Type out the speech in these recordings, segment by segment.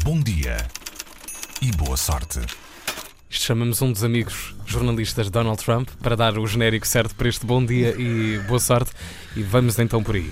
Bom dia e boa sorte. Chamamos um dos amigos jornalistas Donald Trump para dar o genérico certo para este bom dia e boa sorte. E vamos então por aí.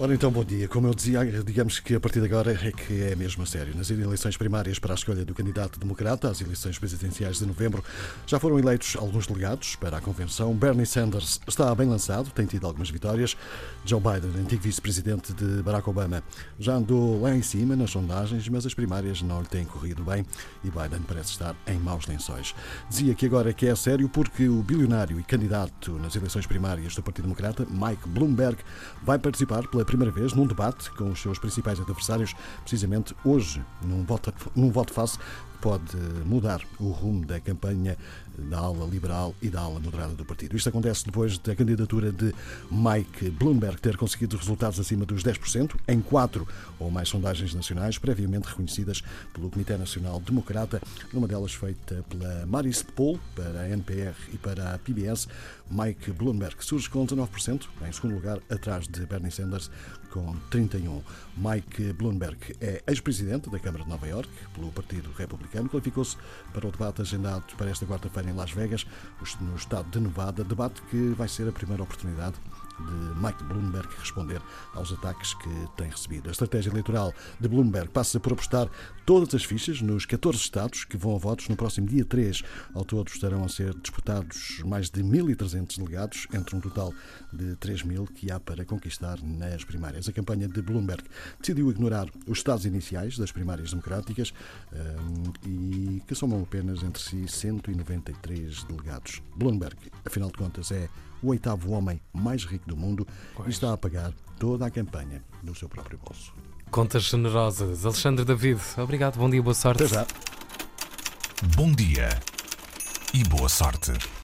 Ora então, bom dia. Como eu dizia, digamos que a partir de agora é que é mesmo a sério. Nas eleições primárias para a escolha do candidato democrata às eleições presidenciais de novembro, já foram eleitos alguns delegados para a convenção. Bernie Sanders está bem lançado, tem tido algumas vitórias. Joe Biden, antigo vice-presidente de Barack Obama, já andou lá em cima nas sondagens, mas as primárias não lhe têm corrido bem e Biden parece estar em maus lençóis. Dizia que agora é que é sério porque o bilionário e candidato nas eleições primárias do Partido Democrata, Mike Bloomberg, vai participar pela primeira vez num debate com os seus principais adversários, precisamente hoje, num voto, num voto face pode mudar o rumo da campanha da ala liberal e da ala moderada do partido. Isto acontece depois da candidatura de Mike Bloomberg ter conseguido resultados acima dos 10% em quatro ou mais sondagens nacionais previamente reconhecidas pelo Comitê Nacional Democrata, numa delas feita pela Maris Poll para a NPR e para a PBS. Mike Bloomberg surge com 19%, em segundo lugar, atrás de Bernie Sanders com 31%. Mike Bloomberg é ex-presidente da Câmara de Nova York pelo Partido Republicano republicano qualificou-se para o debate agendado para esta quarta-feira em Las Vegas, no estado de Nevada, debate que vai ser a primeira oportunidade de Mike Bloomberg responder aos ataques que tem recebido. A estratégia eleitoral de Bloomberg passa por apostar todas as fichas nos 14 estados que vão a votos no próximo dia 3. Ao todo estarão a ser disputados mais de 1.300 delegados, entre um total de 3 mil que há para conquistar nas primárias. A campanha de Bloomberg decidiu ignorar os estados iniciais das primárias democráticas um, e que somam apenas entre si 193 delegados. Bloomberg, afinal de contas, é o oitavo homem mais rico do mundo pois. e está a pagar toda a campanha do seu próprio bolso. Contas generosas. Alexandre David, obrigado, bom dia, boa sorte. Até já. Bom dia e boa sorte.